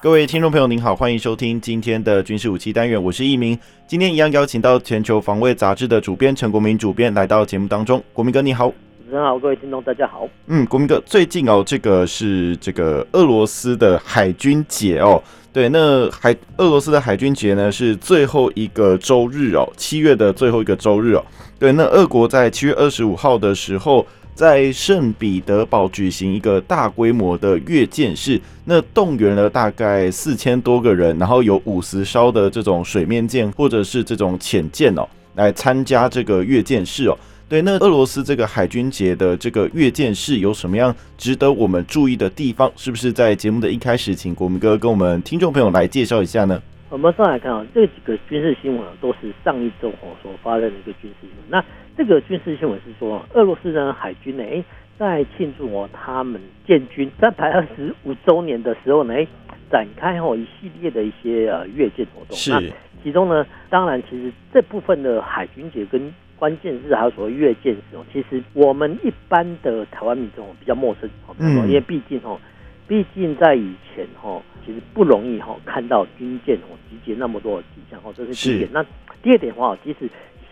各位听众朋友，您好，欢迎收听今天的军事武器单元，我是一鸣。今天一样邀请到《全球防卫杂志》的主编陈国民主编来到节目当中。国民哥，你好。主持人好，各位听众大家好。嗯，国民哥，最近哦，这个是这个俄罗斯的海军节哦。对，那海俄罗斯的海军节呢是最后一个周日哦，七月的最后一个周日哦。对，那俄国在七月二十五号的时候，在圣彼得堡举行一个大规模的阅舰式，那动员了大概四千多个人，然后有五十艘的这种水面舰或者是这种潜舰哦，来参加这个阅舰式哦。对，那俄罗斯这个海军节的这个阅舰式有什么样值得我们注意的地方？是不是在节目的一开始，请国民哥跟我们听众朋友来介绍一下呢？我们上来看啊，这几个军事新闻都是上一周哦所发生的一个军事新闻。那这个军事新闻是说，俄罗斯的海军呢，哎，在庆祝哦他们建军三百二十五周年的时候呢，哎，展开哦一系列的一些呃阅舰活动。是。那其中呢，当然其实这部分的海军节跟关键是还有所谓阅舰时哦，其实我们一般的台湾民众比较陌生哦，因为毕竟哦，毕竟在以前哦，其实不容易哈看到军舰哦集结那么多的景象哦，这是第一点。那第二点的话，其实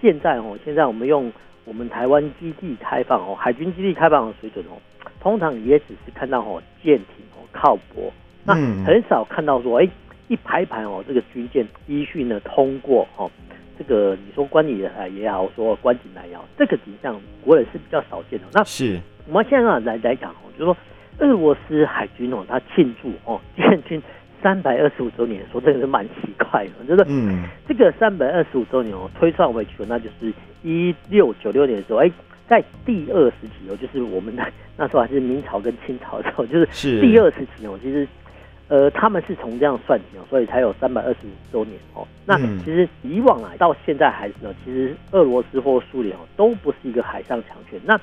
现在哦，现在我们用我们台湾基地开放哦，海军基地开放的水准哦，通常也只是看到哦舰艇哦靠泊，那很少看到说哎一排排哦这个军舰依序呢通过哦。这个你说观礼啊也好，说观景台也好，这个景象国人是比较少见的。那是我们现在来来讲哦，就是说俄罗斯海军哦，他庆祝哦建军三百二十五周年，说真的是蛮奇怪的，就是嗯，这个三百二十五周年哦，推算回去，那就是一六九六年的时候，哎，在第二十期哦，就是我们那 那时候还是明朝跟清朝的时候，就是第二时期哦，其实。呃，他们是从这样算起哦，所以才有三百二十五周年哦。那其实以往啊到现在还是呢，其实俄罗斯或苏联哦都不是一个海上强权。那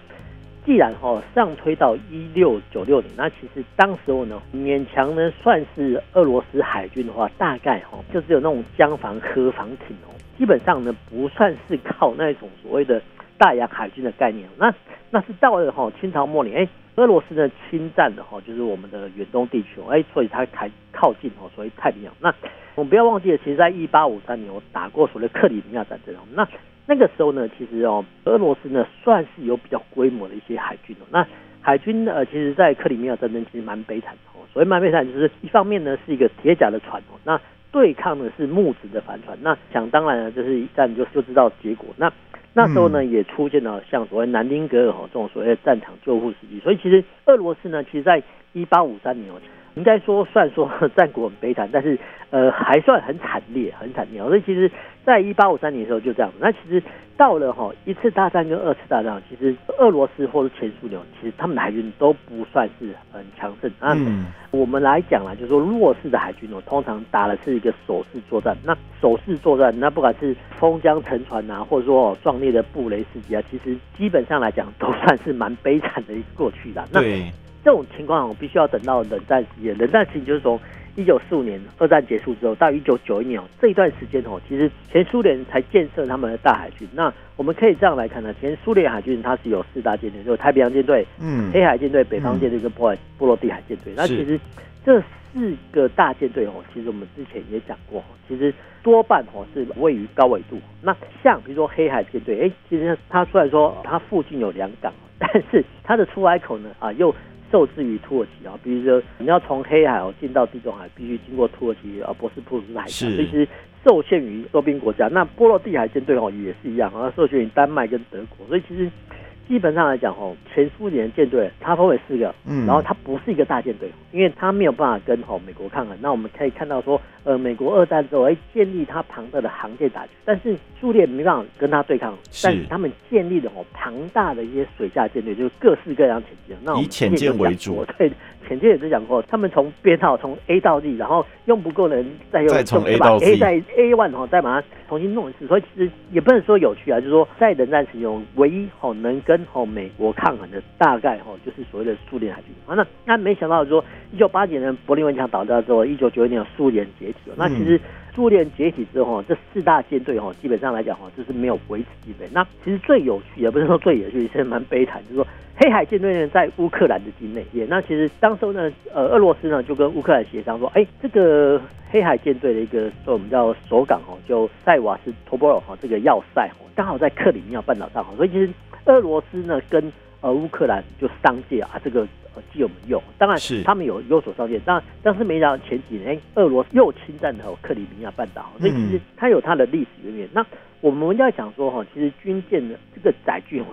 既然哈上推到一六九六年，那其实当时候呢勉强呢算是俄罗斯海军的话，大概哈就只有那种江防、河防艇哦，基本上呢不算是靠那种所谓的大洋海军的概念。那那是到了哈清朝末年哎。俄罗斯呢侵占的哈，就是我们的远东地区哦，哎，所以它才靠近哦，所谓太平洋。那我们不要忘记了，其实在一八五三年我打过所谓克里米亚战争哦。那那个时候呢，其实哦，俄罗斯呢算是有比较规模的一些海军哦。那海军呃，其实在克里米亚战争其实蛮悲惨的哦。所谓蛮悲惨，就是一方面呢是一个铁甲的船哦，那对抗的是木质的帆船。那想当然了，就是一战就就知道结果。那那时候呢，也出现了像所谓南丁格尔哦这种所谓的战场救护事迹，所以其实俄罗斯呢，其实在一八五三年哦，应该说算说 战果很悲惨，但是呃还算很惨烈，很惨烈。所以其实，在一八五三年的时候就这样。那其实到了哈一次大战跟二次大战，其实俄罗斯或者前苏联，其实他们的海军都不算是很强盛啊。嗯我们来讲啊，就是说弱势的海军哦，通常打的是一个守势作战。那守势作战，那不管是封江沉船啊，或者说壮烈的布雷斯基啊，其实基本上来讲都算是蛮悲惨的一个过去的。那这种情况我必须要等到冷战时期，冷战时期就是从一九四五年二战结束之后到一九九一年哦，这一段时间哦，其实前苏联才建设他们的大海军。那我们可以这样来看呢，前苏联海军它是有四大舰队，就是太平洋舰队、嗯，黑海舰队、北方舰队跟波海波罗的海舰队。那其实这四个大舰队哦，其实我们之前也讲过，其实多半哦是位于高纬度。那像比如说黑海舰队，哎，其实它虽然说它附近有两港，但是它的出海口呢啊又。受制于土耳其啊，比如说你要从黑海哦进到地中海，必须经过土耳其啊博斯普鲁斯海峡，所以其实受限于周边国家。那波罗的海舰队哦也是一样啊，受限于丹麦跟德国。所以其实基本上来讲哦，前苏联舰队它分为四个，嗯，然后它不是一个大舰队，因为它没有办法跟吼美国抗衡。那我们可以看到说，呃，美国二战之后，哎，建立它庞大的航舰打击，但是苏联没办法跟它对抗，是但是他们建立了吼庞大的一些水下舰队，就是各式各样潜舰，那以潜舰为主，对。潜舰也是讲过，他们从编号从 A 到 D，然后用不够的人再用，再从 A 到 A 在 A one 哦，再把它重新弄一次。所以其实也不能说有趣啊，就是说在冷战时期，唯一哦能跟哦美国抗衡的，大概哦就是所谓的苏联海军。啊，那那没想到说，一九八几年柏林围墙倒掉之后，一九九一年苏联解体了。那其实苏联解体之后，这四大舰队哦，基本上来讲哦，就是没有维持基本。那其实最有趣，也不是说最有趣，其实蛮悲惨，就是说。黑海舰队呢，在乌克兰的境内，也那其实当时呢，呃，俄罗斯呢就跟乌克兰协商说，哎，这个黑海舰队的一个我们叫首港哦，就塞瓦斯托波尔哈这个要塞哦，刚好在克里米亚半岛上，所以其实俄罗斯呢跟呃乌克兰就商界啊，这个呃借我们用，当然是他们有有所商借，但但是没想到前几年，哎，俄罗斯又侵占了克里米亚半岛，所以其实它有它的历史渊源。那我们要讲说哈，其实军舰的这个载具。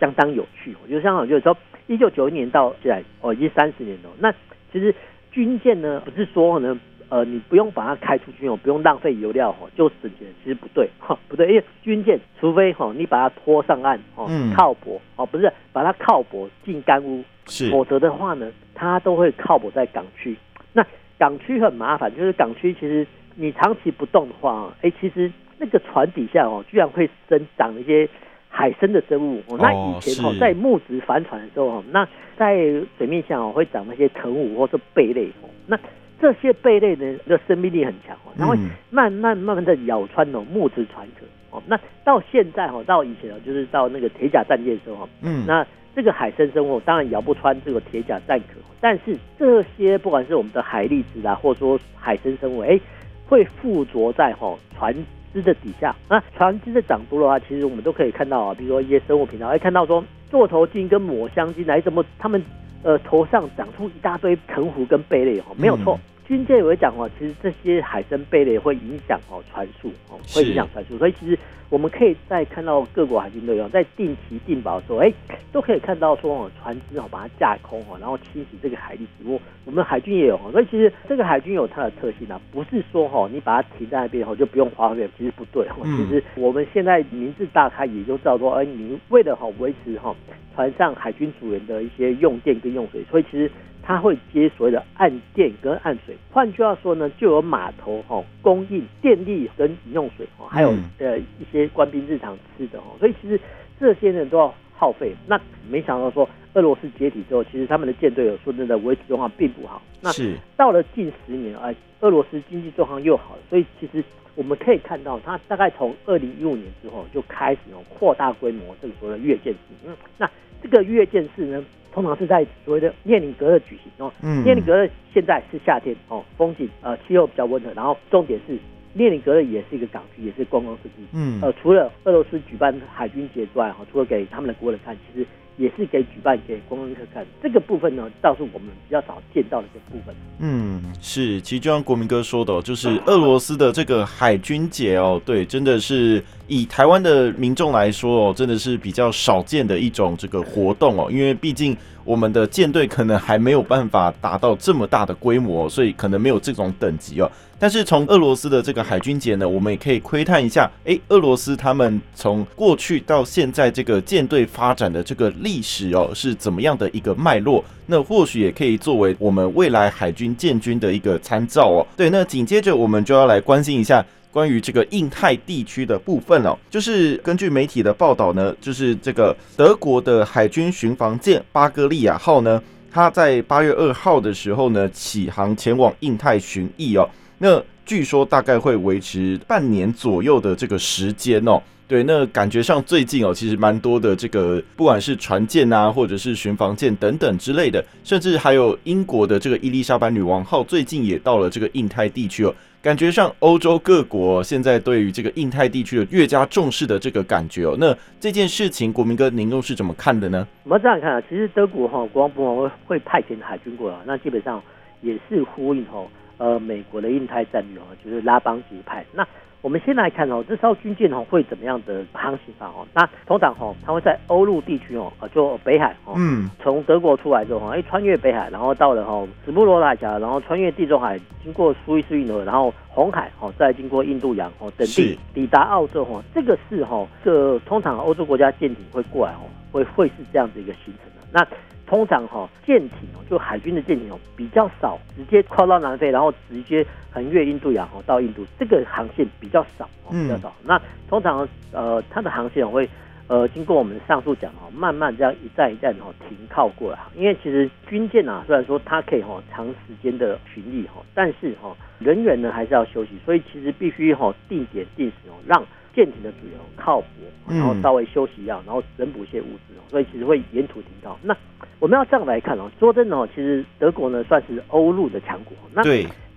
相当有趣，我觉得香港。就是说，一九九一年到现在哦，已经三十年了。那其实军舰呢，不是说呢，呃，你不用把它开出去哦，不用浪费油料哦，就省钱。其实不对 哈，不对，因为军舰除非哈，你把它拖上岸哦，靠泊哦，不是把它靠泊进干屋，是，否则的话呢，它都会靠泊在港区。那港区很麻烦，就是港区其实你长期不动的话，哎，其实那个船底下哦，居然会生长一些。海生的生物哦，那以前哦，在木质帆船的时候哦，那在水面下哦会长那些藤壶或是贝类哦，那这些贝类的，的生命力很强哦，它会慢慢慢慢的咬穿哦木质船壳哦，那到现在哦，到以前哦，就是到那个铁甲战舰的时候，嗯，那这个海生生物当然咬不穿这个铁甲战壳，但是这些不管是我们的海蛎子啊，或者说海生生物，哎，会附着在哈船。只的底下，那船只的长多的话，其实我们都可以看到啊，比如说一些生物频道，会看到说座头鲸跟抹香鲸来，怎么他们呃头上长出一大堆藤壶跟贝类哦，没有错。军舰也会讲哦，其实这些海生贝类会影响哦船速哦，会影响船速，所以其实我们可以在看到各国海军都有，在定期定保的时候，哎，都可以看到说哦，船只哦把它架空哦，然后清洗这个海底植物。我们海军也有哦，所以其实这个海军有它的特性啊，不是说哦，你把它停在那边哦就不用花费，其实不对哦。其实我们现在名字大开，也就知道说，哎，你为了哈维持哈船上海军组员的一些用电跟用水，所以其实。它会接所谓的岸电跟岸水，换句话说呢，就有码头哈供应电力跟饮用水哈，还有呃一些官兵日常吃的哈，所以其实这些呢都要耗费。那没想到说俄罗斯解体之后，其实他们的舰队有说真的维持状况并不好。那到了近十年啊，俄罗斯经济状况又好了，所以其实我们可以看到，它大概从二零一五年之后就开始有扩大规模这个所谓的月舰式。嗯，那这个月舰式呢？通常是在所谓的列宁格勒举行哦，列宁格勒现在是夏天哦，风景呃气候比较温和，然后重点是列宁格勒也是一个港区，也是观光胜地。嗯，呃，除了俄罗斯举办海军节之外哈，除了给他们的国人看，其实。也是给举办给观光客看，这个部分呢，倒是我们比较少见到的一个部分。嗯，是，其实就像国民哥说的，就是俄罗斯的这个海军节哦，对，真的是以台湾的民众来说哦，真的是比较少见的一种这个活动哦，因为毕竟我们的舰队可能还没有办法达到这么大的规模，所以可能没有这种等级哦。但是从俄罗斯的这个海军节呢，我们也可以窥探一下，诶，俄罗斯他们从过去到现在这个舰队发展的这个历史哦，是怎么样的一个脉络？那或许也可以作为我们未来海军建军的一个参照哦。对，那紧接着我们就要来关心一下关于这个印太地区的部分哦，就是根据媒体的报道呢，就是这个德国的海军巡防舰巴格利亚号呢，它在八月二号的时候呢，启航前往印太巡弋哦。那据说大概会维持半年左右的这个时间哦。对，那感觉上最近哦，其实蛮多的这个，不管是船舰啊，或者是巡防舰等等之类的，甚至还有英国的这个伊丽莎白女王号，最近也到了这个印太地区哦。感觉上欧洲各国现在对于这个印太地区的越加重视的这个感觉哦。那这件事情，国民哥您又是怎么看的呢？我们这样看啊，其实德国哈国防部会会派遣海军过来，那基本上也是呼应哈。呃美国的印太战略哦，就是拉帮结派。那我们先来看哦，这艘军舰哦会怎么样的航行法哦？那通常哦，它会在欧陆地区哦，就北海哦，嗯，从德国出来之后，哎，穿越北海，然后到了哈直布罗海峡，然后穿越地中海，经过苏伊士运河，然后红海哦，再经过印度洋哦等地，抵达澳洲哦。这个是哈，这通常欧洲国家舰艇会过来哦，会会是这样子一个行程的。那通常哈舰艇哦，就海军的舰艇哦比较少，直接跨到南非，然后直接横越印度洋哦到印度，这个航线比较少哦比较少。嗯、那通常呃它的航线会呃经过我们上述讲哦，慢慢这样一站一站哦停靠过来。因为其实军舰啊虽然说它可以哈长时间的巡弋哈，但是哈人员呢还是要休息，所以其实必须哈定点定时哦让。舰艇的主人靠泊，然后稍微休息一下，然后整补一些物资，所以其实会沿途停靠。那我们要这样来看哦，说真的哦，其实德国呢算是欧陆的强国。那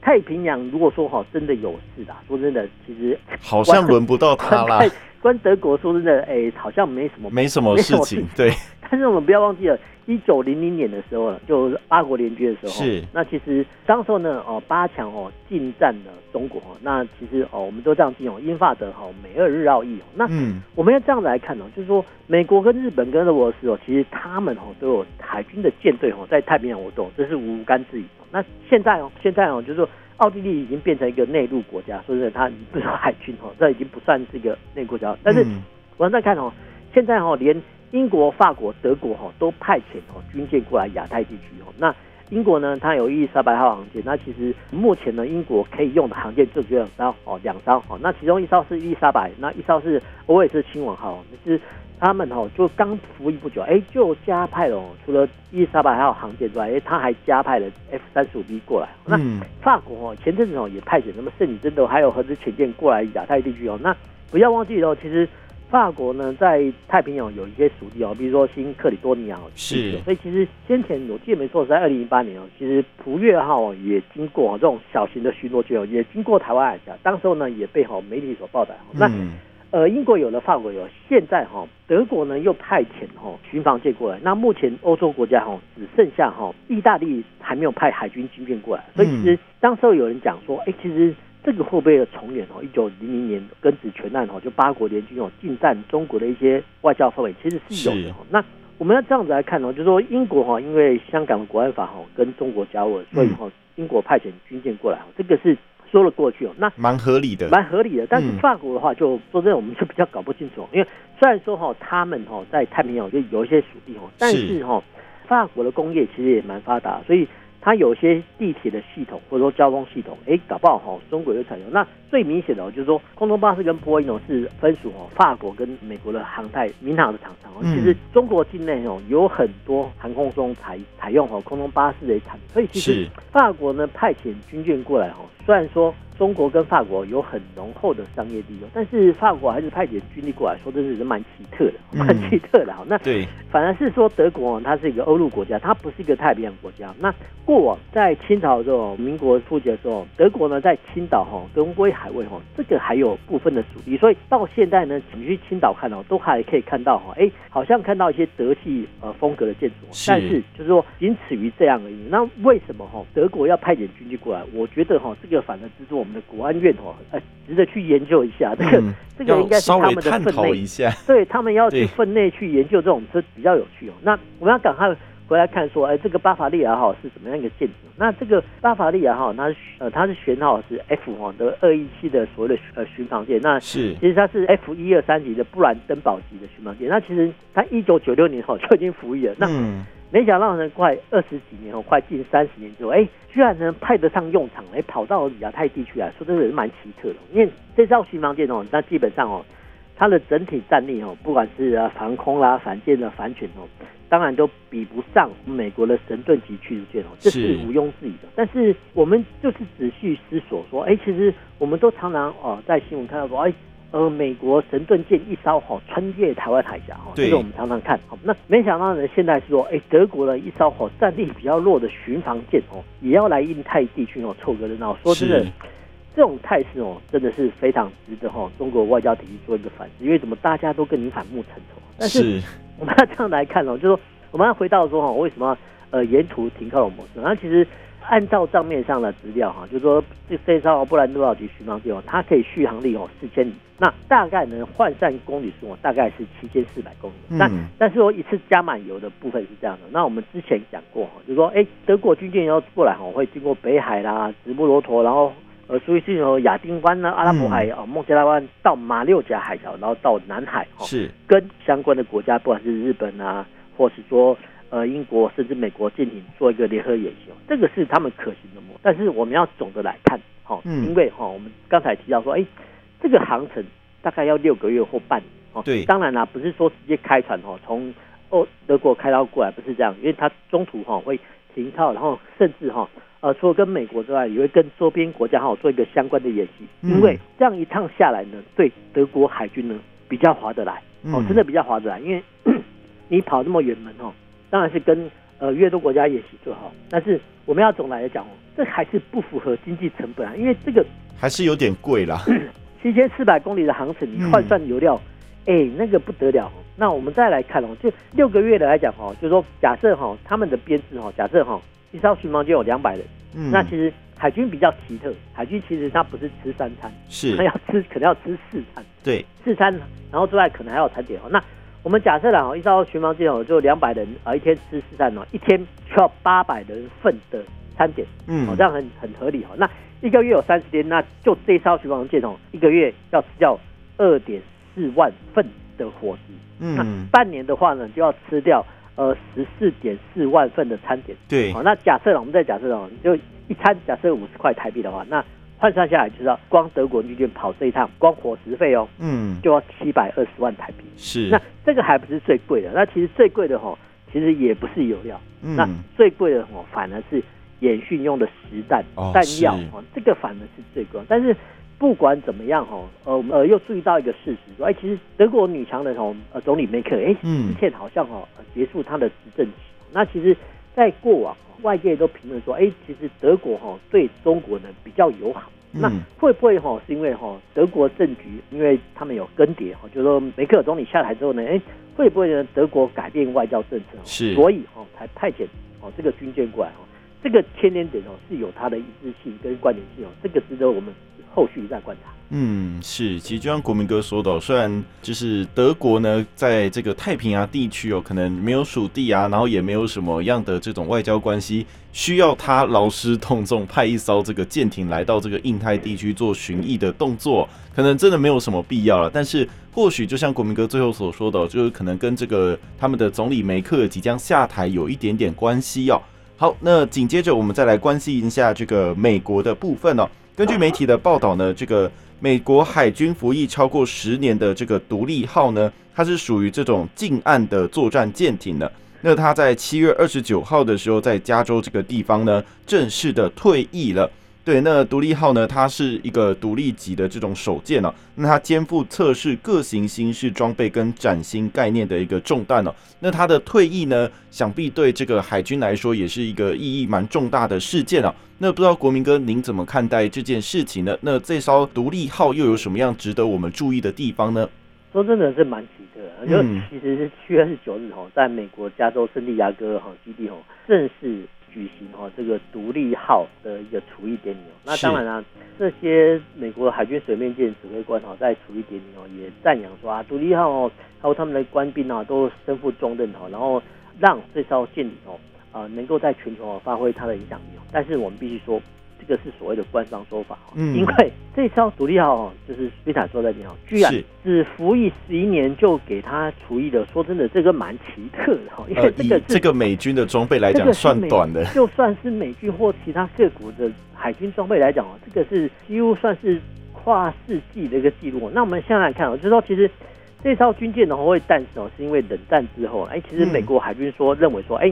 太平洋如果说哈真的有事啦，说真的，其实好像轮不到他了。关德国说真的，哎，好像没什么，没什么事情。对，但是我们不要忘记了。一九零零年的时候，就八国联军的时候，是那其实当时候呢，哦，八强哦进占了中国哦，那其实哦，我们都这样记哦，英法德哈美俄日澳意哦，那我们要这样子来看哦，就是说美国跟日本跟俄罗斯哦，其实他们哦都有海军的舰队哦在太平洋活动，这是无干之疑。那现在哦，现在哦，就是说奥地利已经变成一个内陆国家，说真的，它不是海军哦，这已经不算是一个内陆国家。但是我们再看哦，现在哦连。英国、法国、德国哈都派遣哦军舰过来亚太地区哦。那英国呢，它有伊丽莎白号航舰。那其实目前呢，英国可以用的航舰就只有两艘哦，两艘哦。那其中一艘是伊丽莎白，那一艘是欧也斯亲王号。就是他们哈就刚服役不久，哎，就加派了。除了伊丽莎白还有航舰之外，哎，他还加派了 F 三十五 B 过来。那法国哦，前阵子哦也派遣什么圣女贞德还有核子潜舰过来亚太地区哦。那不要忘记哦，其实。法国呢，在太平洋有一些属地哦，比如说新克里多尼亚是，所以其实先前我记得没错，是在二零一八年哦，其实普月号也经过这种小型的巡逻舰哦，也经过台湾海峡，当时候呢也被好媒体所报道。那呃，英国有了，法国有，现在哈德国呢又派遣哈巡防舰过来，那目前欧洲国家哈只剩下哈意大利还没有派海军军舰过来，所以其实当时候有人讲说，哎，其实。这个会不会重演哦？一九零零年庚子全案哦，就八国联军哦进占中国的一些外交范围，其实是有的。那我们要这样子来看哦，就是说英国哈，因为香港的国安法哈跟中国交恶，所以哈英国派遣军舰过来，这个是说了过去哦。那蛮合理的，蛮合理的。但是法国的话，就说真的，我们就比较搞不清楚，因为虽然说哈他们哈在太平洋就有一些属地哈，但是哈法国的工业其实也蛮发达，所以。它有些地铁的系统或者说交通系统，哎，搞不好哈，中国就采用。那最明显的哦就是说，空中巴士跟波音哦是分属哦法国跟美国的航太民航的厂商哦。其实中国境内哦有很多航空中采采用哦空中巴士的产品，所以其实法国呢派遣军舰过来哦，虽然说。中国跟法国有很浓厚的商业利用，但是法国还是派遣军力过来，说真的是蛮奇特的，蛮奇特的。好，那对，反而是说德国，它是一个欧陆国家，它不是一个太平洋国家。那过往在清朝的时候，民国初期的时候，德国呢在青岛哈跟威海卫哈，这个还有部分的属地，所以到现在呢，你去青岛看哦，都还可以看到哈，哎，好像看到一些德系呃风格的建筑，但是就是说仅此于这样而已。那为什么哈德国要派遣军力过来？我觉得哈这个反而只是我们。的国安院哦，呃，值得去研究一下。这个、嗯、这个应该是他们的分内，对他们要去分内去研究这种，这比较有趣哦。那我们要赶快回来看说，哎，这个巴伐利亚号是什么样一个舰艇？那这个巴伐利亚号，它是呃，它是舷号是 F 哈的二一七的所谓的呃巡防舰。那是其实它是 F 一二三级的布兰登堡级的巡防舰。那其实它一九九六年哈就已经服役了。那嗯。没想到呢，快二十几年后，快近三十年之后，哎，居然能派得上用场，哎，跑到亚太地区来，说真的是蛮奇特的。因为这艘巡防舰哦，那基本上哦，它的整体战力哦，不管是啊防空啦、反舰的反潜哦，当然都比不上美国的神盾级驱逐舰哦，这是毋庸置疑的。但是我们就是仔细思索说，哎，其实我们都常常哦在新闻看到说，哎。呃，美国神盾舰一艘哈穿越台湾海峡哈，这个我们常常看。好，那没想到呢，现在是说，哎，德国的一艘哈战力比较弱的巡防舰哦，也要来印太地区哦凑个热闹。说真的，这种态势哦，真的是非常值得哈中国外交体系做一个反思。因为怎么大家都跟你反目成仇？但是我们要这样来看哦，就是说我们要回到说哈，为什么呃沿途停靠的模式？然后其实。按照账面上的资料哈，就是说这这艘布兰多岛级巡航舰哦，它可以续航力哦四千里，那大概能换算公里数哦大概是七千四百公里。那、嗯、但是说一次加满油的部分是这样的，那我们之前讲过哈，就是说哎德国军舰要过来哈，会经过北海啦、直布罗陀，然后呃苏伊士河、亚丁湾呢、阿拉伯海啊、孟加拉湾到马六甲海峡，然后到南海哈，是跟相关的国家，不管是日本啊，或是说。呃，英国甚至美国舰艇做一个联合演习，这个是他们可行的模。但是我们要总的来看，哈，因为哈，我们刚才提到说，哎，这个航程大概要六个月或半年，哦，对，当然啦，不是说直接开船哦，从哦德国开到过来，不是这样，因为它中途哈会停靠，然后甚至哈，呃，除了跟美国之外，也会跟周边国家哈做一个相关的演习，因为这样一趟下来呢，对德国海军呢比较划得来，哦，真的比较划得来，因为 你跑那么远门哦。当然是跟呃越多国家演习最好，但是我们要总来讲哦，这还是不符合经济成本啊，因为这个还是有点贵啦。七千四百公里的航程，你换算油料，哎、嗯欸，那个不得了。那我们再来看哦，就六个月的来讲哦，就是说假设哈他们的编制哈，假设哈一艘巡防舰有两百人，嗯，那其实海军比较奇特，海军其实它不是吃三餐，是它要吃可能要吃四餐，对，四餐，然后之外可能还有餐点哦，那。我们假设了哦，一艘巡防舰哦，就两百人啊，一天吃四餐哦，一天需要八百人份的餐点，嗯，哦，这样很很合理哦。那一个月有三十天，那就这艘巡防舰哦，一个月要吃掉二点四万份的伙食，嗯，那半年的话呢，就要吃掉呃十四点四万份的餐点，对，好，那假设了，我们再假设哦，就一餐假设五十块台币的话，那换算下来，就知道光德国军舰跑这一趟，光伙食费哦，嗯，就要七百二十万台币。是，那这个还不是最贵的，那其实最贵的吼，其实也不是油料，嗯、那最贵的吼，反而是演训用的实弹弹药哦，这个反而是最贵。但是不管怎么样哈，呃，我们呃又注意到一个事实，说哎，其实德国女强人哦，呃，总理梅克哎，之前好像哦结束她的执政期，那其实在过往。外界都评论说，哎、欸，其实德国哈对中国呢比较友好，嗯、那会不会哈是因为哈德国政局，因为他们有更迭哈，就是说梅克尔总理下台之后呢，哎、欸，会不会呢德国改变外交政策？是，所以哈才派遣哦这个军舰过来哈，这个牵连点哦是有它的一致性跟关联性哦，这个值得我们后续再观察。嗯，是，其实就像国民哥说的，虽然就是德国呢，在这个太平洋地区哦，可能没有属地啊，然后也没有什么样的这种外交关系，需要他劳师动众派一艘这个舰艇来到这个印太地区做巡弋的动作，可能真的没有什么必要了。但是或许就像国民哥最后所说的，就是可能跟这个他们的总理梅克即将下台有一点点关系哦。好，那紧接着我们再来关心一下这个美国的部分哦。根据媒体的报道呢，这个。美国海军服役超过十年的这个独立号呢，它是属于这种近岸的作战舰艇的。那它在七月二十九号的时候，在加州这个地方呢，正式的退役了。对，那独立号呢，它是一个独立级的这种首舰哦。那它肩负测试各型新式装备跟崭新概念的一个重担哦。那它的退役呢，想必对这个海军来说也是一个意义蛮重大的事件哦。那不知道国民哥您怎么看待这件事情呢？那这艘独立号又有什么样值得我们注意的地方呢？说真的是蛮奇特的，就其实是七月二十九日哈，在美国加州圣地亚哥哈基地哈正式。举行哦这个独立号的一个除役典礼哦，那当然啦，这些美国海军水面舰指挥官哦在除役典礼哦也赞扬说啊，独立号哦还有他们的官兵啊都身负重任哦，然后让这艘舰艇哦啊能够在全球哦发挥它的影响力哦，但是我们必须说。这个是所谓的官方说法，嗯，因为这艘独立号就是斯塔说的你好，居然只服役十一年就给他除役了。说真的，这个蛮奇特的哈，因为这个这个美军的装备来讲算短的，就算是美军或其他各国的海军装备来讲哦，这个是几乎算是跨世纪的一个记录。那我们现在来看哦，就是说其实这艘军舰的话会诞生哦，是因为冷战之后，哎，其实美国海军说认为说，哎。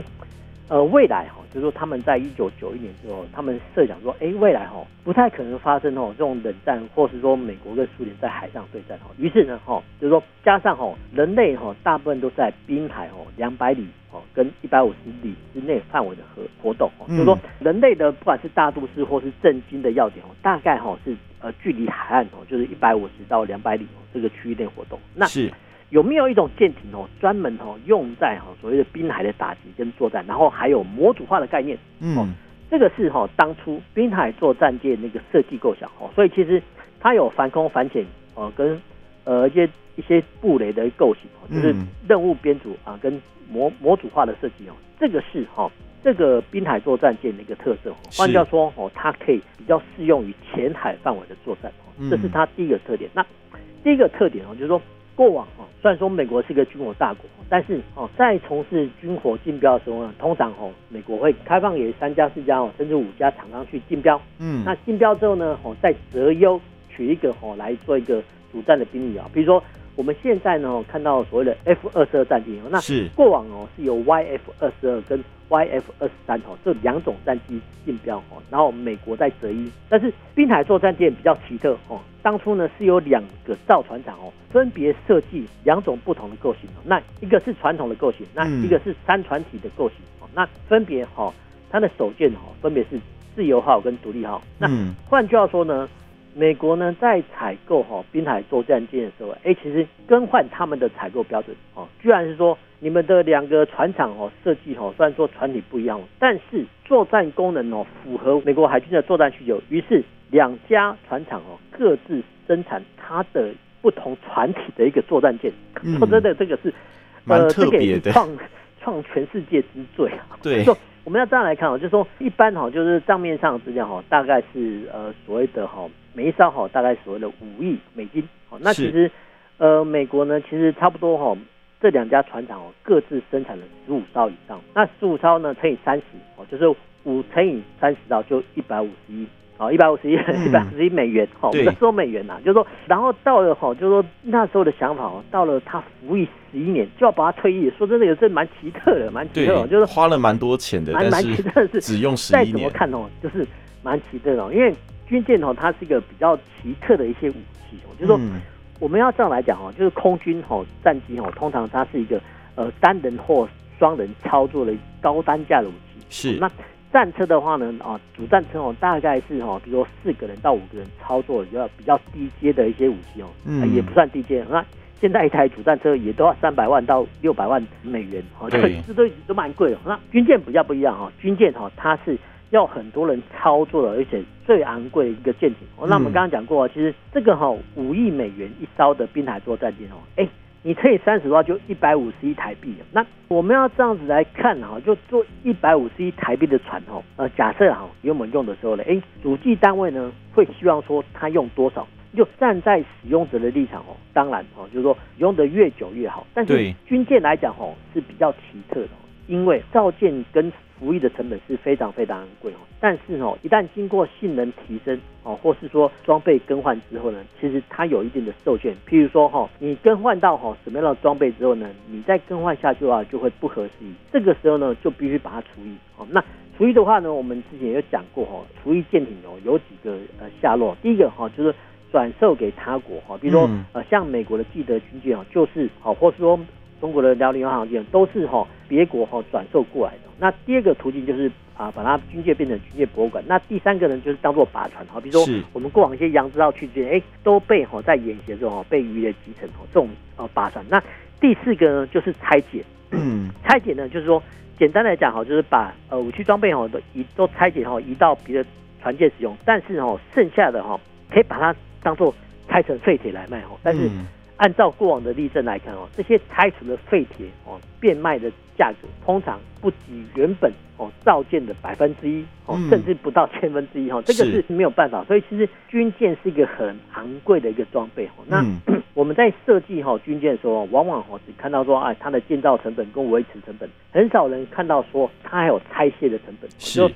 呃，未来哈，就是说他们在一九九一年之后，他们设想说，哎，未来哈不太可能发生哦这种冷战，或是说美国跟苏联在海上对战哈。于是呢，哈，就是说加上哈人类哈大部分都在滨海哦两百里哦跟一百五十里之内范围的活活动，就是说人类的不管是大都市或是政经的要点哦，大概哈是呃距离海岸哦就是一百五十到两百里哦这个区域内活动。那是。有没有一种舰艇哦，专门哦用在哈所谓的滨海的打击跟作战，然后还有模组化的概念，嗯，这个是哈当初滨海作战舰那个设计构想哦，所以其实它有反空反潜哦，跟呃一些一些布雷的构型哦，就是任务编组啊跟模模组化的设计哦，这个是哈这个滨海作战舰的一个特色。换句话说哦，它可以比较适用于浅海范围的作战哦，这是它第一个特点。那第一个特点哦，就是说。过往哦，虽然说美国是一个军火大国，但是哦，在从事军火竞标的时候呢，通常哦，美国会开放给三家、四家哦，甚至五家厂商去竞标。嗯，那竞标之后呢，哦，再择优取一个哦来做一个主战的兵力啊，比如说。我们现在呢看到所谓的 F 二十二战机哦，那过往哦是由 YF 二十二跟 YF 二十三哦这两种战机竞标哦，然后美国在择一。但是滨海作战舰比较奇特哦，当初呢是有两个造船厂哦，分别设计两种不同的构型哦，那一个是传统的构型，那一个是三船体的构型哦，那分别哈它的首舰哦分别是自由号跟独立号。那换句话说呢？美国呢，在采购哈滨海作战舰的时候，哎，其实更换他们的采购标准哦，居然是说你们的两个船厂哦设计哦，虽然说船体不一样，但是作战功能哦符合美国海军的作战需求，于是两家船厂哦各自生产它的不同船体的一个作战舰。说 真的，这个是蛮特别的，创创全世界之最啊。对。我们要这样来看哦，就是说一般哈，就是账面上资料哈，大概是呃所谓的哈，每一艘哈大概所谓的五亿美金。那其实呃美国呢，其实差不多哈，这两家船厂哦各自生产了十五艘以上。那十五艘呢乘以三十哦，就是五乘以三十艘就一百五十一。哦，一百五十亿，一百五十亿美元，哈、嗯，我们说美元呐、啊，就是说，然后到了哈，就是说那时候的想法哦，到了他服役十一年就要把他退役，说真的，也是蛮奇特的，蛮奇特，就是花了蛮多钱的，蛮蛮奇特的是，只用十一年，再怎么看哦，就是蛮奇特的，因为军舰哦，它是一个比较奇特的一些武器哦，就是说我们要这样来讲哦，就是空军哦战机哦，通常它是一个呃单人或双人操作的高单价的武器，是。那。战车的话呢，啊，主战车哦，大概是哈，比如说四个人到五个人操作比较比较低阶的一些武器哦，嗯，也不算低阶。那现在一台主战车也都要三百万到六百万美元，哦，这这都都蛮贵的。那军舰比较不一样哈，军舰哈，它是要很多人操作的，而且最昂贵的一个舰艇。哦，那我们刚刚讲过，其实这个哈五亿美元一艘的滨海作战舰哦，哎。你乘以三十的话，就一百五十一台币。那我们要这样子来看哈，就做一百五十一台币的船哦。呃，假设哈，给我们用的时候呢，哎，主计单位呢会希望说它用多少？就站在使用者的立场哦，当然哦，就是说用的越久越好。但是军舰来讲哦，是比较奇特的，因为造舰跟服役的成本是非常非常贵哦，但是哦，一旦经过性能提升哦，或是说装备更换之后呢，其实它有一定的受限。譬如说哈，你更换到哈什么样的装备之后呢，你再更换下去的话就会不合时宜。这个时候呢，就必须把它除役哦。那除役的话呢，我们之前也有讲过哈，除役舰艇哦有几个呃下落。第一个哈就是转售给他国哈，比如说呃像美国的基德军舰哦，就是好，或是说。中国的辽宁号航舰都是哈别国哈转售过来的。那第二个途径就是啊，把它军舰变成军舰博物馆。那第三个呢，就是当做靶船哈，比如说我们过往一些洋字号驱逐舰，哎，都被哈在演习的时候哈被予以了击沉哦，这种呃靶船。那第四个呢，就是拆解。嗯，拆解呢，就是说简单来讲哈，就是把呃武器装备哈都移都拆解哈移到别的船舰使用，但是哈剩下的哈可以把它当做拆成废铁来卖哈，但是。嗯按照过往的例证来看哦，这些拆除的废铁哦，变卖的价格通常不及原本哦造件的百分之一哦，甚至不到千分之一哈，这个是没有办法。所以其实军舰是一个很昂贵的一个装备哦。那 我们在设计哈军舰的时候，往往哦只看到说哎它的建造成本跟维持成本，很少人看到说它还有拆卸的成本。是。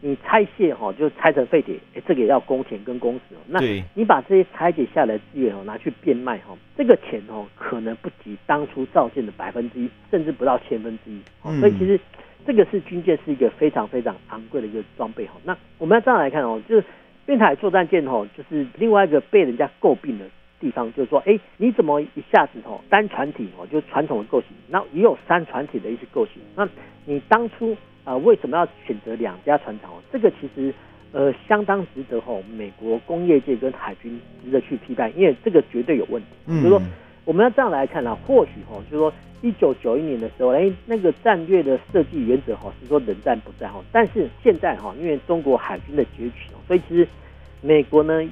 你拆卸哈，就拆成废铁，哎，这个也要工钱跟工时哦。那你把这些拆解下来的资源哦，拿去变卖哈，这个钱哦，可能不及当初造舰的百分之一，甚至不到千分之一。嗯。所以其实这个是军舰是一个非常非常昂贵的一个装备哈。那我们要这样来看哦，就是滨海作战舰哦，就是另外一个被人家诟病的地方，就是说，哎，你怎么一下子哦单船体哦，就传统的构型，那也有三船体的一些构型，那你当初。啊、呃，为什么要选择两家船厂？这个其实呃相当值得吼，美国工业界跟海军值得去批判，因为这个绝对有问题。就是说，我们要这样来看呢、啊，或许哈，就是说一九九一年的时候，哎，那个战略的设计原则哈是说冷战不再哈，但是现在哈，因为中国海军的崛起，所以其实美国呢。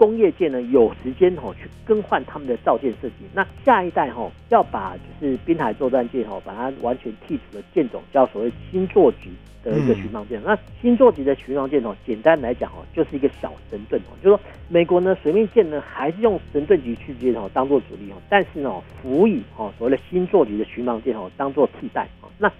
工业界呢有时间吼去更换他们的造舰设计，那下一代吼要把就是滨海作战舰吼把它完全剔除的舰种叫所谓新座级的一个巡防舰。嗯、那新座级的巡防舰吼，简单来讲吼就是一个小神盾哦，就是说美国呢水面舰呢还是用神盾级驱逐舰吼当做主力哦，但是呢辅以吼所谓的新座级的巡防舰吼当做替代哦。那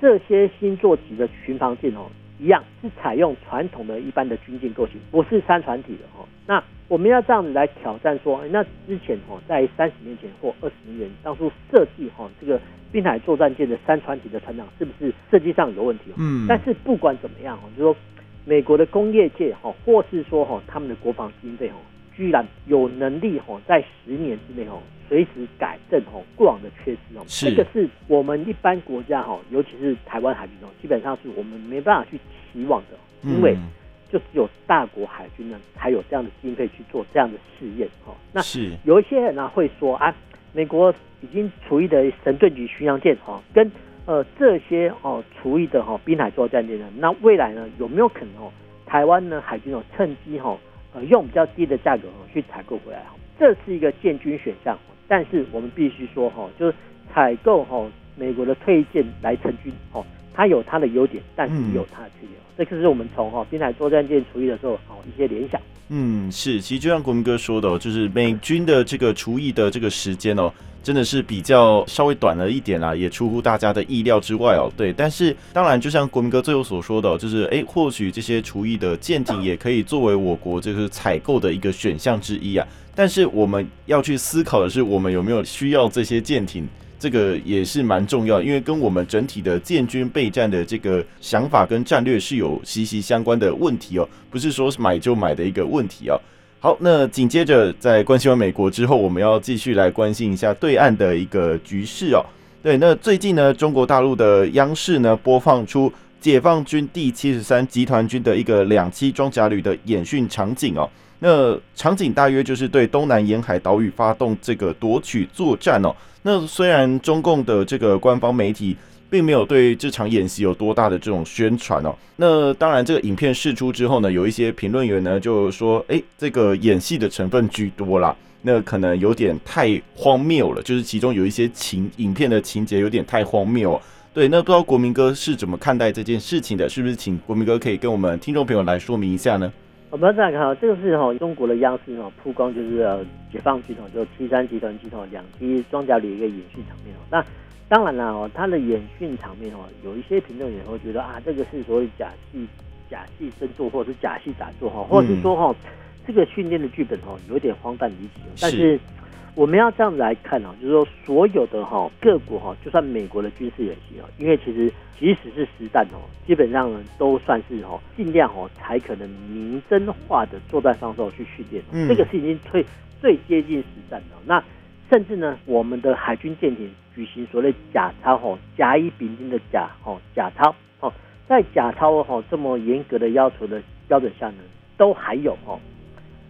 这些新座级的巡防舰哦一样是采用传统的一般的军舰构型，不是三船体的哦。那我们要这样子来挑战说，那之前哦，在三十年前或二十年前当初设计哈这个滨海作战舰的三船体的船长是不是设计上有问题？嗯，但是不管怎么样哈，就是说美国的工业界哈，或是说哈他们的国防经费哈，居然有能力哈在十年之内哈随时改正哈过往的缺失哦，这个是我们一般国家哈，尤其是台湾海军哦，基本上是我们没办法去期望的，因为。就只有大国海军呢，才有这样的经费去做这样的试验哈。那是有一些人呢会说啊，美国已经除役的神盾局巡洋舰哈，跟呃这些哦除役的哈滨海作战舰呢，那未来呢有没有可能哦，台湾呢海军哦趁机哈呃用比较低的价格去采购回来哈？这是一个建军选项，但是我们必须说哈，就是采购哈美国的退役舰来成军哦。它有它的优点，但是也有它的缺点。嗯、这就是我们从哈滨海作战舰除役的时候哦一些联想。嗯，是，其实就像国民哥说的，就是美军的这个除役的这个时间哦，真的是比较稍微短了一点啦，也出乎大家的意料之外哦。对，但是当然，就像国民哥最后所说的，就是哎，或许这些厨艺的舰艇也可以作为我国就是采购的一个选项之一啊。但是我们要去思考的是，我们有没有需要这些舰艇？这个也是蛮重要，因为跟我们整体的建军备战的这个想法跟战略是有息息相关的问题哦，不是说买就买的一个问题哦。好，那紧接着在关心完美国之后，我们要继续来关心一下对岸的一个局势哦。对，那最近呢，中国大陆的央视呢播放出解放军第七十三集团军的一个两栖装甲旅的演训场景哦。那场景大约就是对东南沿海岛屿发动这个夺取作战哦。那虽然中共的这个官方媒体并没有对这场演习有多大的这种宣传哦，那当然这个影片释出之后呢，有一些评论员呢就说，哎，这个演戏的成分居多啦，那可能有点太荒谬了，就是其中有一些情影片的情节有点太荒谬。对，那不知道国民哥是怎么看待这件事情的？是不是请国民哥可以跟我们听众朋友来说明一下呢？我们再来看哈，这个是哈中国的央视哈曝光，就是解放军哦就 T 三集团军哈两栖装甲旅一个演训场面哦。那当然了哦，它的演训场面哦，有一些评论员会觉得啊，这个是所谓假戏假戏真做，或者是假戏假做哈，或者是说哈这个训练的剧本哦有点荒诞离奇，但是。我们要这样子来看啊，就是说所有的哈各国哈，就算美国的军事演习啊，因为其实即使是实战哦，基本上都算是哈尽量哦才可能明真化的作战方式去训练，嗯，这个是已经最最接近实战的。那甚至呢，我们的海军舰艇举行所谓假操哈甲乙丙丁的甲哈甲操哦，在假操哈这么严格的要求的标准下呢，都还有哈。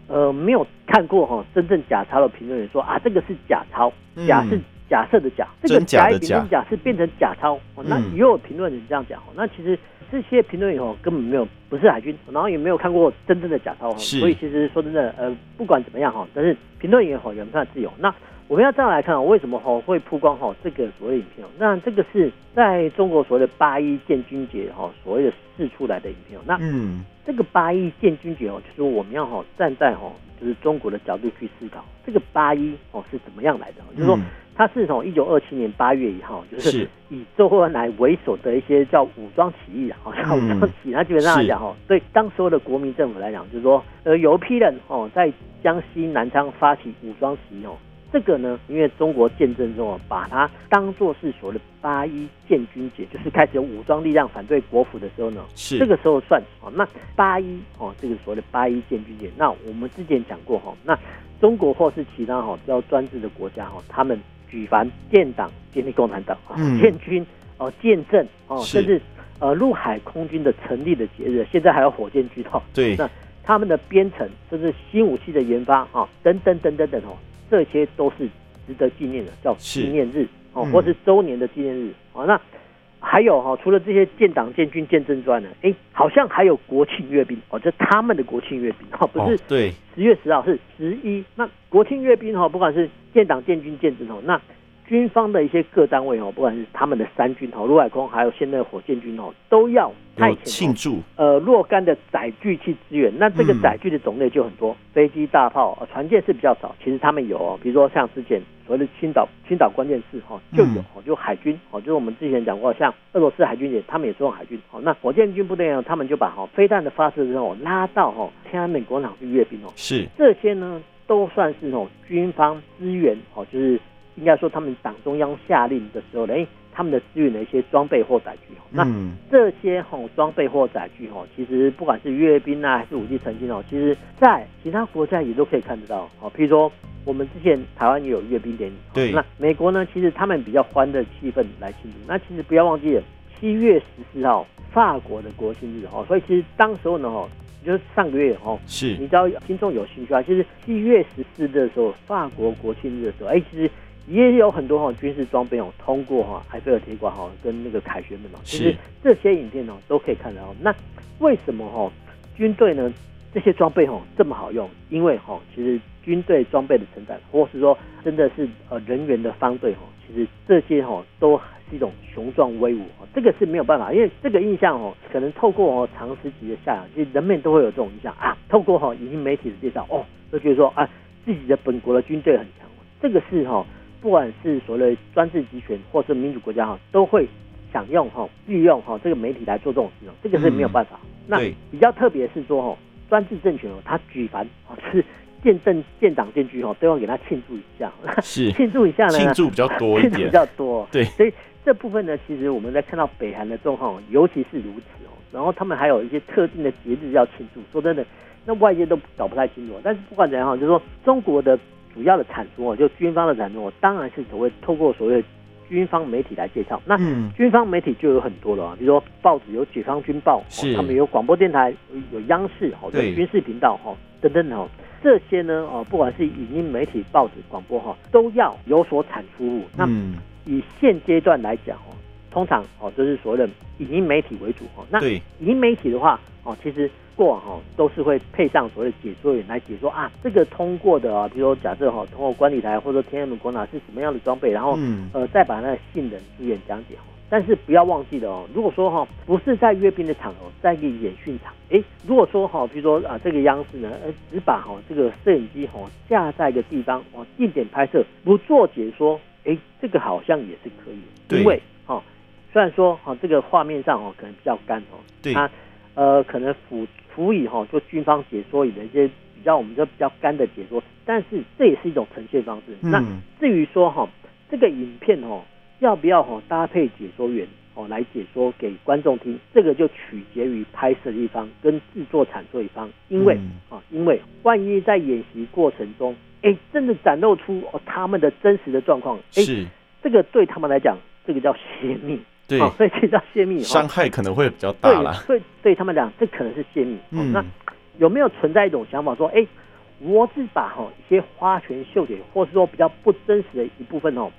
呃，没有看过哈，真正假钞的评论员说啊，这个是假钞，假是假设的假，嗯、这个甲乙丙丁甲是变成假钞。嗯、那也有评论员这样讲，那其实这些评论员哦根本没有不是海军，然后也没有看过真正的假钞，是所以其实说真的，呃，不管怎么样哈，但是评论员哈有他的自由。那我们要这样来看，为什么哈会曝光哈这个所谓的影片？那这个是在中国所谓的八一建军节哈所谓的释出来的影片。那嗯。这个八一建军节哦，就是我们要哈站在哈就是中国的角度去思考，这个八一哦是怎么样来的？就是说，它是从一九二七年八月一号，就是以周恩来为首的一些叫武装起义啊，叫武装起义。那基本上来讲哈，对当时的国民政府来讲，就是说，呃，有一批人哦在江西南昌发起武装起义哦。这个呢，因为中国建政中啊，把它当做是所谓的八一建军节，就是开始有武装力量反对国府的时候呢，是这个时候算哦。那八一哦，这个所谓的八一建军节，那我们之前讲过哈，那中国或是其他哈比较专制的国家哈，他们举凡建党、建立共产党啊、建军哦、建政哦，甚至呃陆海空军的成立的节日，现在还有火箭军哈，对，那他们的编程甚至新武器的研发啊，等等等等等哦。这些都是值得纪念的，叫纪念日哦，嗯、或是周年的纪念日哦。那还有哈，除了这些建党、建军、建政之外呢，哎，好像还有国庆阅兵哦，这他们的国庆阅兵哦，不是对十月十号是十一。那国庆阅兵哈，不管是建党、建军、建政哦，那。军方的一些各单位哦，不管是他们的三军哦，陆海空还有现在的火箭军哦，都要派遣庆祝呃若干的载具去支援。那这个载具的种类就很多，飞机、大炮、船舰是比较少。其实他们有哦，比如说像之前所谓的青岛青岛关键字哈就有哦，就海军哦，就是我们之前讲过，像俄罗斯海军也，他们也是用海军哦。那火箭军部队呢，他们就把哈飞弹的发射之后拉到哈天安门广场去阅兵哦。是这些呢，都算是哦军方支援哦，就是。应该说，他们党中央下令的时候呢，哎，他们的支援的一些装备或载具，那这些吼装备或载具吼，其实不管是阅兵啊，还是武器成军哦，其实在其他国家也都可以看得到。哦，譬如说我们之前台湾也有阅兵典礼，对。那美国呢，其实他们比较欢的气氛来庆祝。那其实不要忘记了，七月十四号法国的国庆日哦，所以其实当时候呢，哦，就是上个月哦，是。你知道听众有兴趣啊，其实七月十四的时候，法国国庆日的时候，哎，其实。也有很多哈军事装备哦，通过哈埃菲尔铁管哈跟那个凯旋门哦，其实这些影片哦都可以看到。那为什么哈军队呢这些装备哦这么好用？因为哈其实军队装备的成长，或是说真的是呃人员的方队哈，其实这些哈都是一种雄壮威武。这个是没有办法，因为这个印象哦，可能透过哦长时期的下来，其实人们都会有这种印象啊。透过哈影音媒体的介绍哦，都觉得说啊自己的本国的军队很强。这个是哈。不管是所谓的专制集权，或是民主国家哈，都会想用哈利用哈这个媒体来做这种事情，这个是没有办法。嗯、那比较特别是说哈，专制政权哦，他举凡啊是建政、建党、建军哦，都要给他庆祝一下。是 庆祝一下呢？庆祝比较多一点，比较多。对，所以这部分呢，其实我们在看到北韩的状况，尤其是如此哦。然后他们还有一些特定的节日要庆祝。说真的，那外界都搞不太清楚。但是不管怎样哈，就是说中国的。主要的产出哦，就军方的产出哦，当然是所谓透过所谓的军方媒体来介绍。那军方媒体就有很多了啊，比如说报纸有《解放军报》，他们有广播电台，有央视哦，有军事频道哈等等哦，这些呢哦，不管是影音媒体、报纸、广播哈，都要有所产出。那以现阶段来讲哦，通常哦就是所谓的影音媒体为主哦。那影音媒体的话哦，其实。过往哈都是会配上所谓的解说员来解说啊，这个通过的啊，比如说假设哈通过观礼台或者天安门广场是什么样的装备，然后呃再把那个信人资源讲解。但是不要忘记了哦，如果说哈不是在阅兵的场合，在一个演训场，哎，如果说哈比如说啊这个央视呢，呃只把哈这个摄影机哈架在一个地方哦定点拍摄，不做解说，哎这个好像也是可以，因为哈虽然说哈这个画面上哦可能比较干哦，对，它呃可能辅。辅以哈，就军方解说以的一些比较，我们就比较干的解说，但是这也是一种呈现方式。那至于说哈，这个影片哈要不要哈搭配解说员哦来解说给观众听，这个就取决于拍摄的一方跟制作产出一方，因为啊，因为万一在演习过程中，哎，真的展露出哦他们的真实的状况，哎，这个对他们来讲，这个叫泄密。对，所以这叫泄密，伤害可能会比较大了。对，对他们讲，这可能是泄密。嗯，那有没有存在一种想法说，哎，我只把哈一些花拳绣腿，或是说比较不真实的一部分哦，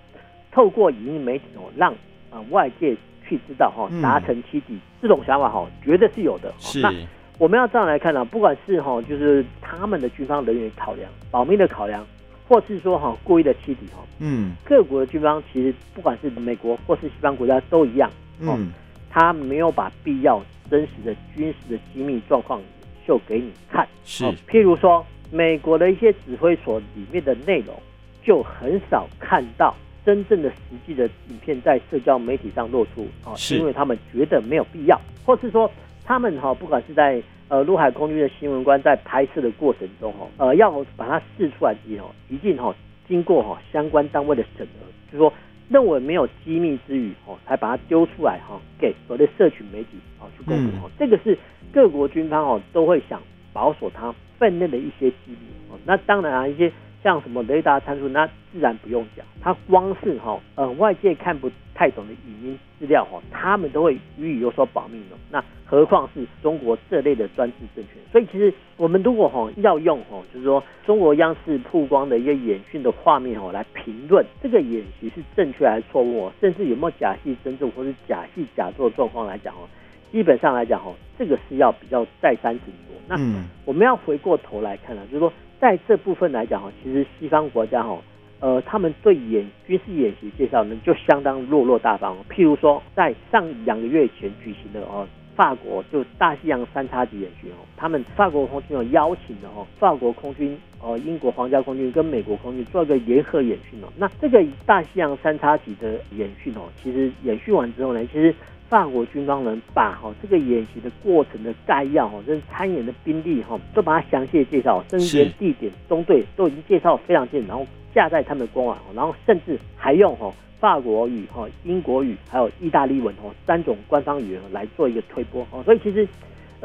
透过影音媒体哦，让啊外界去知道哈，达成其底，这种想法哈，绝对是有的。是。那我们要这样来看呢，不管是哈，就是他们的军方人员考量、保密的考量。或是说哈故意的欺敌哈，嗯，各国的军方其实不管是美国或是西方国家都一样，嗯，他没有把必要真实的军事的机密状况秀给你看，是，譬如说美国的一些指挥所里面的内容，就很少看到真正的实际的影片在社交媒体上露出，哦，是。因为他们觉得没有必要，或是说他们哈不管是在。呃，陆海空军的新闻官在拍摄的过程中，哦，呃，要把它试出来之后，一定哈经过哈相关单位的审核，就是说认为没有机密之余，哦，才把它丢出来哈，给所谓的社群媒体啊去公布。哦，这个是各国军方哦都会想保守它分内的一些机密。哦，那当然啊，一些像什么雷达参数，那自然不用讲。它光是哈，呃，外界看不太懂的影音资料哈，他们都会予以有所保密的。那何况是中国这类的专制政权？所以其实我们如果哈要用哈，就是说中国央视曝光的一个演训的画面哈来评论这个演习是正确还是错误，甚至有没有假戏真做或是假戏假做状况来讲哦，基本上来讲哈，这个是要比较再三斟酌。那我们要回过头来看呢，就是说。在这部分来讲哈，其实西方国家哈，呃，他们对演军事演习介绍呢就相当落落大方。譬如说，在上两个月前举行的哦，法国就大西洋三叉戟演习哦，他们法国空军有邀请的哦，法国空军、呃英国皇家空军跟美国空军做一个联合演训哦。那这个大西洋三叉戟的演训哦，其实演训完之后呢，其实。法国军方人把哈这个演习的过程的概要哈，跟参演的兵力哈，都把它详细的介绍，甚至连地点、中队都已经介绍非常清楚，然后架在他们的官网，然后甚至还用哈法国语、哈英国语还有意大利文哈三种官方语言来做一个推播哦，所以其实。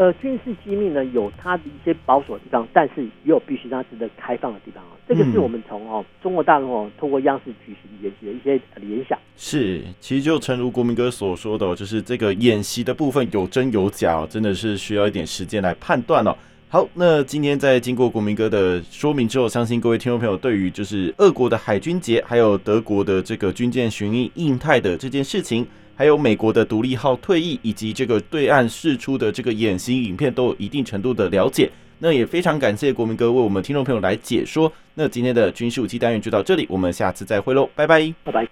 呃，军事机密呢，有它的一些保守的地方，但是也有必须让它值得开放的地方啊。这个是我们从哦中国大陆哦通过央视举行演习的一些联想。是，其实就诚如国民哥所说的，就是这个演习的部分有真有假，真的是需要一点时间来判断哦。好，那今天在经过国民哥的说明之后，相信各位听众朋友对于就是俄国的海军节，还有德国的这个军舰巡弋印太的这件事情。还有美国的独立号退役，以及这个对岸释出的这个演习影片，都有一定程度的了解。那也非常感谢国民哥为我们听众朋友来解说。那今天的军事武器单元就到这里，我们下次再会喽，拜拜，拜拜。